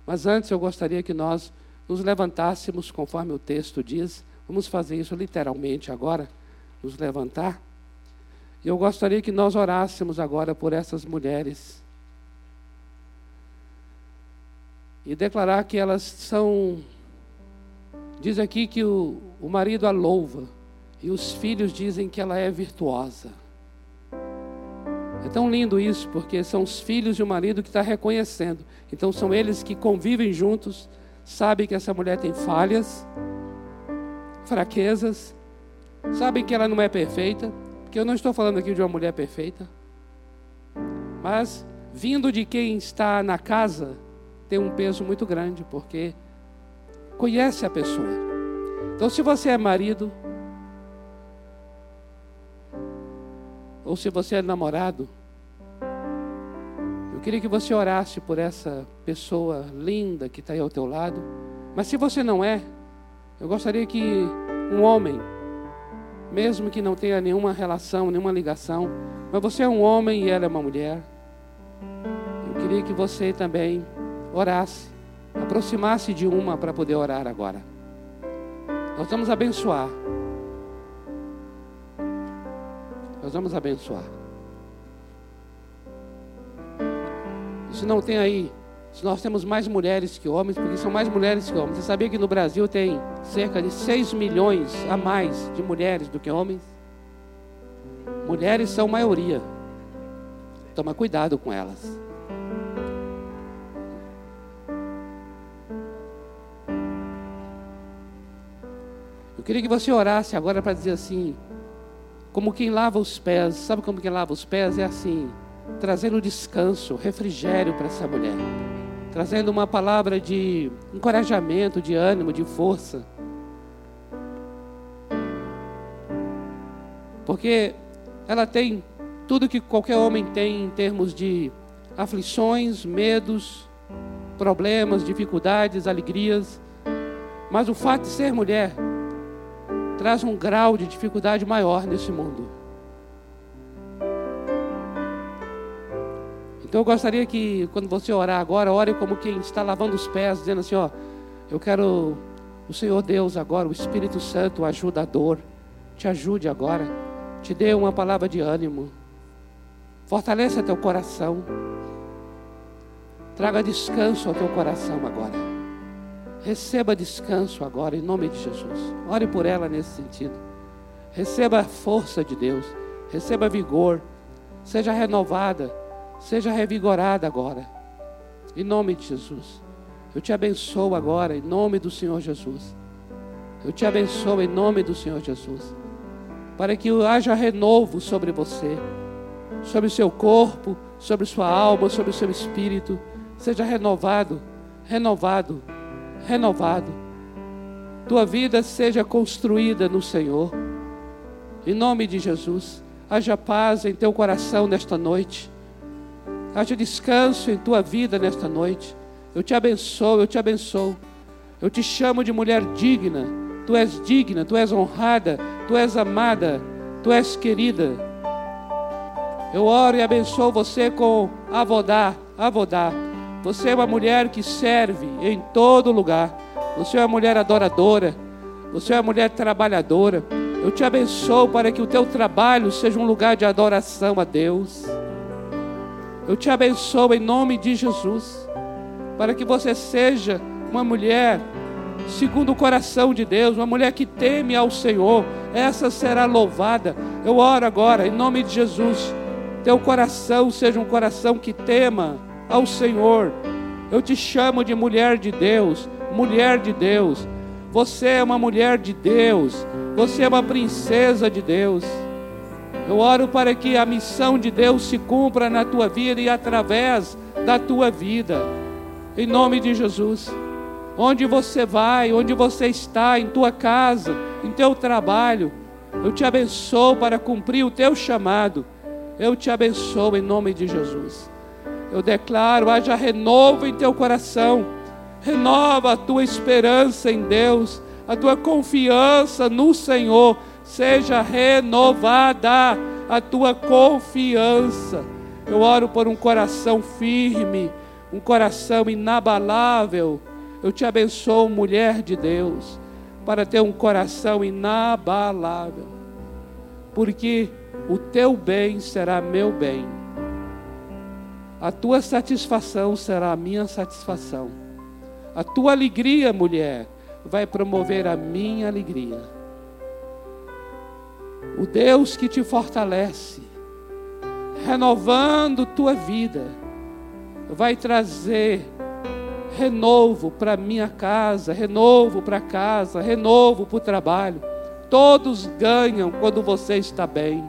Mas antes eu gostaria que nós nos levantássemos, conforme o texto diz. Vamos fazer isso literalmente agora, nos levantar. E eu gostaria que nós orássemos agora por essas mulheres. E declarar que elas são. Diz aqui que o, o marido a louva. E os filhos dizem que ela é virtuosa. É tão lindo isso, porque são os filhos e o marido que está reconhecendo. Então são eles que convivem juntos, sabem que essa mulher tem falhas, fraquezas, sabem que ela não é perfeita, porque eu não estou falando aqui de uma mulher perfeita, mas vindo de quem está na casa, tem um peso muito grande, porque conhece a pessoa. Então, se você é marido, ou se você é namorado, eu queria que você orasse por essa pessoa linda que está aí ao teu lado. Mas se você não é, eu gostaria que um homem, mesmo que não tenha nenhuma relação, nenhuma ligação, mas você é um homem e ela é uma mulher, eu queria que você também orasse, aproximasse de uma para poder orar agora. Nós vamos abençoar. Nós vamos abençoar. Se não tem aí, se nós temos mais mulheres que homens, porque são mais mulheres que homens. Você sabia que no Brasil tem cerca de 6 milhões a mais de mulheres do que homens? Mulheres são maioria. Toma cuidado com elas. Eu queria que você orasse agora para dizer assim: como quem lava os pés. Sabe como quem lava os pés? É assim, trazendo descanso, refrigério para essa mulher. Trazendo uma palavra de encorajamento, de ânimo, de força. Porque ela tem tudo que qualquer homem tem em termos de aflições, medos, problemas, dificuldades, alegrias. Mas o fato de ser mulher traz um grau de dificuldade maior nesse mundo. Então eu gostaria que, quando você orar agora, ore como quem está lavando os pés, dizendo assim: Ó, Eu quero o Senhor Deus agora, o Espírito Santo, o ajudador, te ajude agora, te dê uma palavra de ânimo, fortaleça teu coração, traga descanso ao teu coração agora. Receba descanso agora, em nome de Jesus. Ore por ela nesse sentido. Receba a força de Deus, receba vigor, seja renovada, seja revigorada agora, em nome de Jesus. Eu te abençoo agora, em nome do Senhor Jesus. Eu te abençoo em nome do Senhor Jesus. Para que haja renovo sobre você, sobre o seu corpo, sobre sua alma, sobre o seu espírito. Seja renovado, renovado, renovado. Tua vida seja construída no Senhor. Em nome de Jesus. Haja paz em teu coração nesta noite. Haja descanso em tua vida nesta noite. Eu te abençoo, eu te abençoo. Eu te chamo de mulher digna. Tu és digna, tu és honrada, tu és amada, tu és querida. Eu oro e abençoo você com avodá, avodá. Você é uma mulher que serve em todo lugar. Você é uma mulher adoradora. Você é uma mulher trabalhadora. Eu te abençoo para que o teu trabalho seja um lugar de adoração a Deus. Eu te abençoo em nome de Jesus para que você seja uma mulher segundo o coração de Deus, uma mulher que teme ao Senhor, essa será louvada. Eu oro agora, em nome de Jesus, teu coração seja um coração que tema ao Senhor. Eu te chamo de mulher de Deus, mulher de Deus. Você é uma mulher de Deus, você é uma princesa de Deus. Eu oro para que a missão de Deus se cumpra na tua vida e através da tua vida em nome de Jesus. Onde você vai, onde você está, em tua casa, em teu trabalho, eu te abençoo para cumprir o teu chamado. Eu te abençoo em nome de Jesus. Eu declaro, haja renovo em teu coração. Renova a tua esperança em Deus, a tua confiança no Senhor. Seja renovada a tua confiança. Eu oro por um coração firme, um coração inabalável. Eu te abençoo, mulher de Deus, para ter um coração inabalável, porque o teu bem será meu bem, a tua satisfação será a minha satisfação, a tua alegria, mulher, vai promover a minha alegria. O Deus que te fortalece, renovando tua vida, vai trazer renovo para minha casa, renovo para casa, renovo para o trabalho. Todos ganham quando você está bem.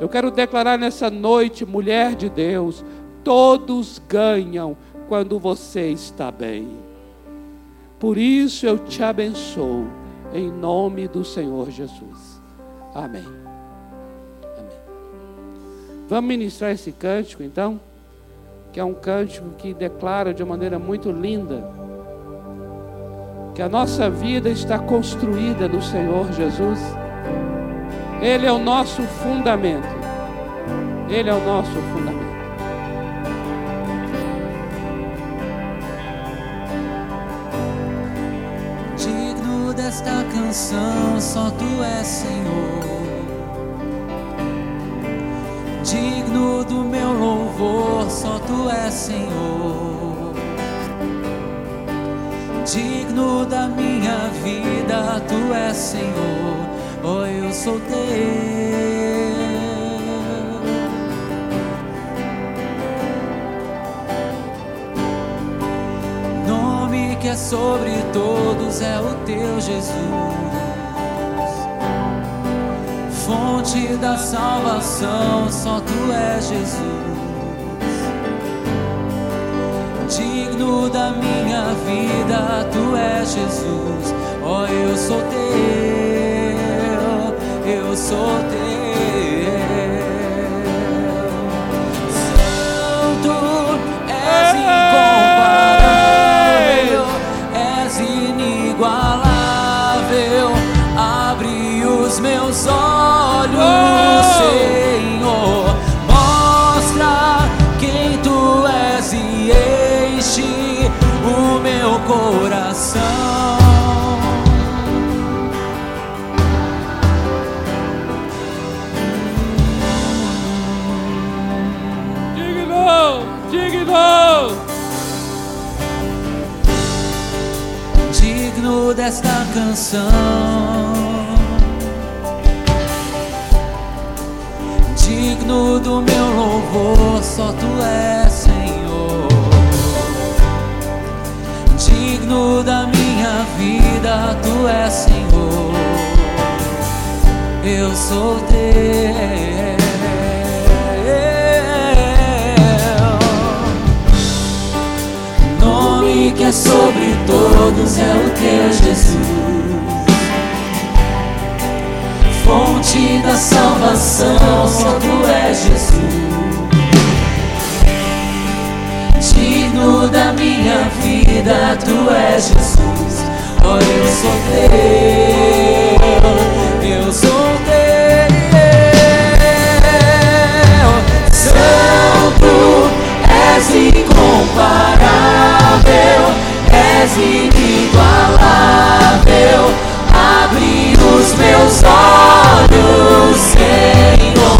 Eu quero declarar nessa noite, mulher de Deus, todos ganham quando você está bem. Por isso eu te abençoo, em nome do Senhor Jesus. Amém. Amém. Vamos ministrar esse cântico então? que é um cântico que declara de maneira muito linda que a nossa vida está construída no Senhor Jesus. Ele é o nosso fundamento. Ele é o nosso fundamento. Digno desta canção, só tu és Senhor digno do meu louvor, só tu és Senhor. Digno da minha vida, tu és Senhor, oh eu sou teu. Nome que é sobre todos é o teu Jesus fonte da salvação, só tu és Jesus. Digno da minha vida, tu és Jesus. Oh, eu sou teu, eu sou teu. Desta canção. Digno do meu louvor, só tu és, Senhor. Digno da minha vida, tu és, Senhor. Eu sou teu. nome que é sobre todos é o teu Jesus. Fonte da salvação, só tu és Jesus. Digno da minha vida, tu és Jesus. Oh, eu sou teu, eu sou teu. Santo és incomparável, és inigualável. Abre os meus olhos, Senhor,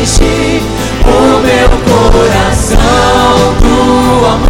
enche o meu coração, do amor.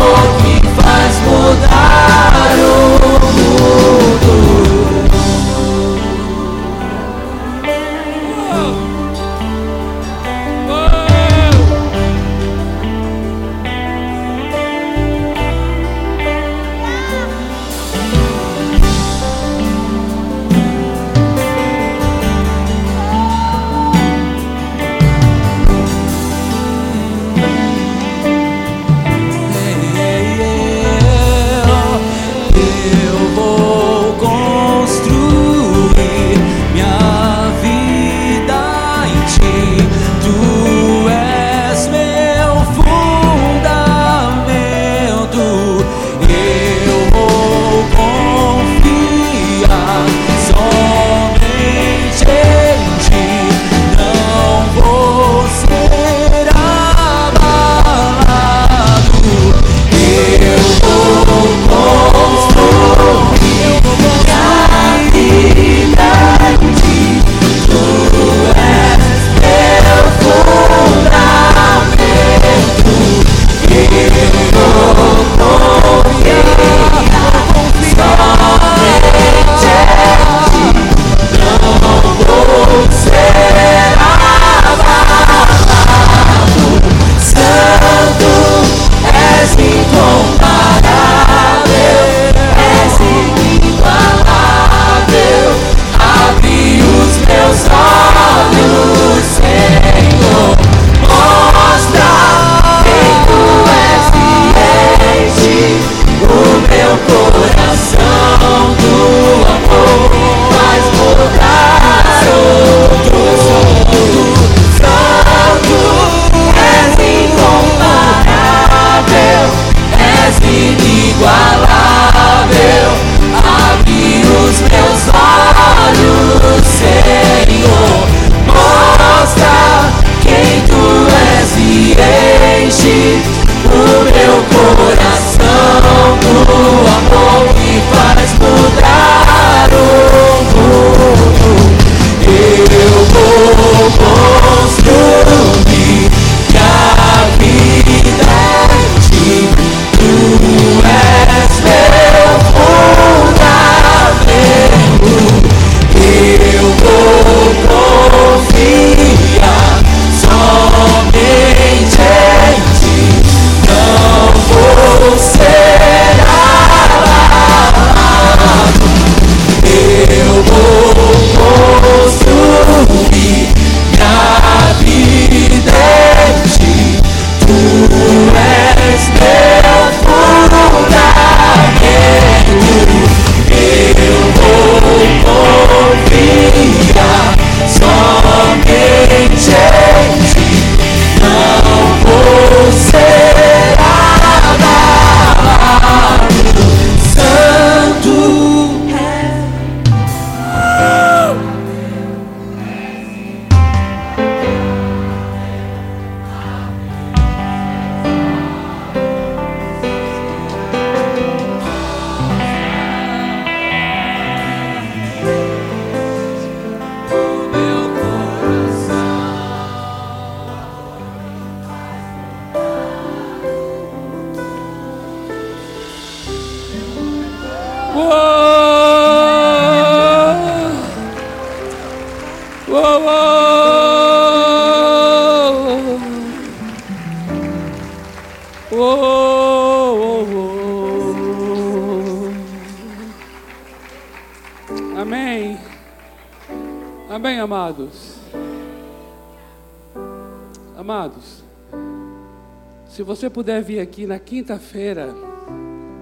Você puder vir aqui na quinta-feira,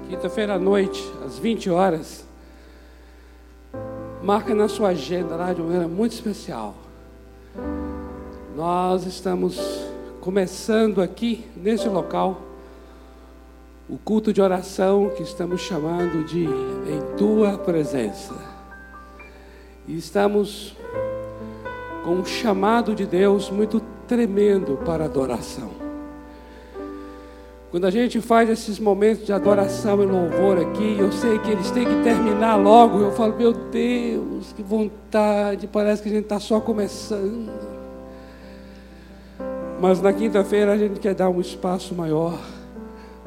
quinta-feira à noite, às 20 horas, marca na sua agenda lá de uma maneira muito especial. Nós estamos começando aqui, nesse local, o culto de oração que estamos chamando de Em Tua Presença. E estamos com um chamado de Deus muito tremendo para adoração. Quando a gente faz esses momentos de adoração e louvor aqui, eu sei que eles têm que terminar logo. Eu falo, meu Deus, que vontade, parece que a gente está só começando. Mas na quinta-feira a gente quer dar um espaço maior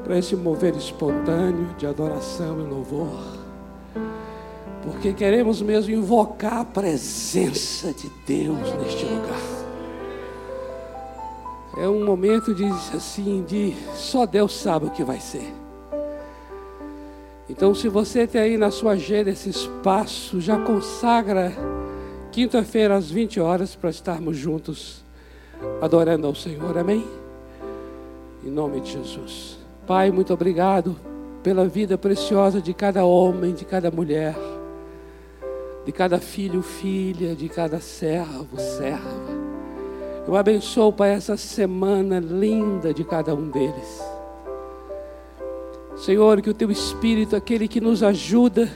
para esse mover espontâneo de adoração e louvor. Porque queremos mesmo invocar a presença de Deus neste lugar. É um momento de assim, de só Deus sabe o que vai ser. Então, se você tem aí na sua agenda esse espaço, já consagra quinta-feira às 20 horas para estarmos juntos adorando ao Senhor. Amém? Em nome de Jesus. Pai, muito obrigado pela vida preciosa de cada homem, de cada mulher, de cada filho, filha, de cada servo, serva. Eu abençoo, Pai, essa semana linda de cada um deles. Senhor, que o Teu Espírito, aquele que nos ajuda,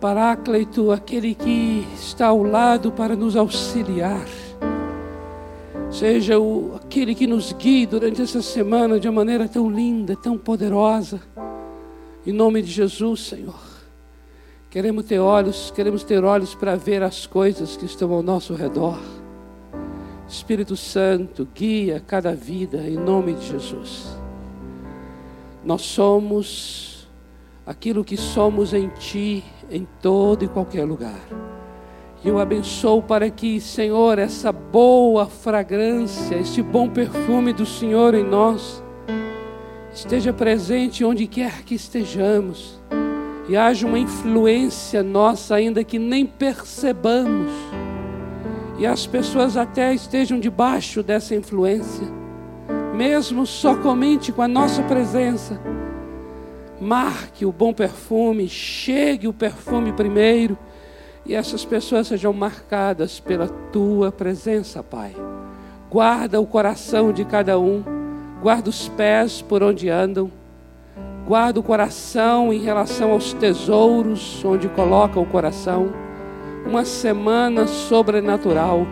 Paráclito, aquele que está ao lado para nos auxiliar, seja o, aquele que nos guie durante essa semana de uma maneira tão linda, tão poderosa. Em nome de Jesus, Senhor. Queremos ter olhos, queremos ter olhos para ver as coisas que estão ao nosso redor. Espírito Santo, guia cada vida em nome de Jesus. Nós somos aquilo que somos em Ti, em todo e qualquer lugar. E eu abençoo para que, Senhor, essa boa fragrância, esse bom perfume do Senhor em nós, esteja presente onde quer que estejamos, e haja uma influência nossa, ainda que nem percebamos e as pessoas até estejam debaixo dessa influência, mesmo somente com a nossa presença. Marque o bom perfume, chegue o perfume primeiro, e essas pessoas sejam marcadas pela tua presença, Pai. Guarda o coração de cada um, guarda os pés por onde andam, guarda o coração em relação aos tesouros onde coloca o coração uma semana sobrenatural.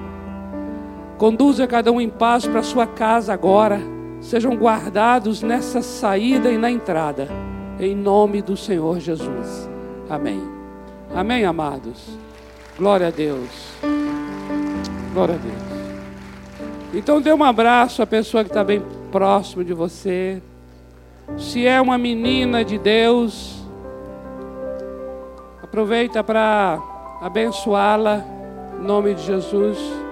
Conduza cada um em paz para sua casa agora. Sejam guardados nessa saída e na entrada. Em nome do Senhor Jesus. Amém. Amém, amados. Glória a Deus. Glória a Deus. Então dê um abraço à pessoa que está bem próximo de você. Se é uma menina de Deus, aproveita para abençoá-la, em nome de Jesus.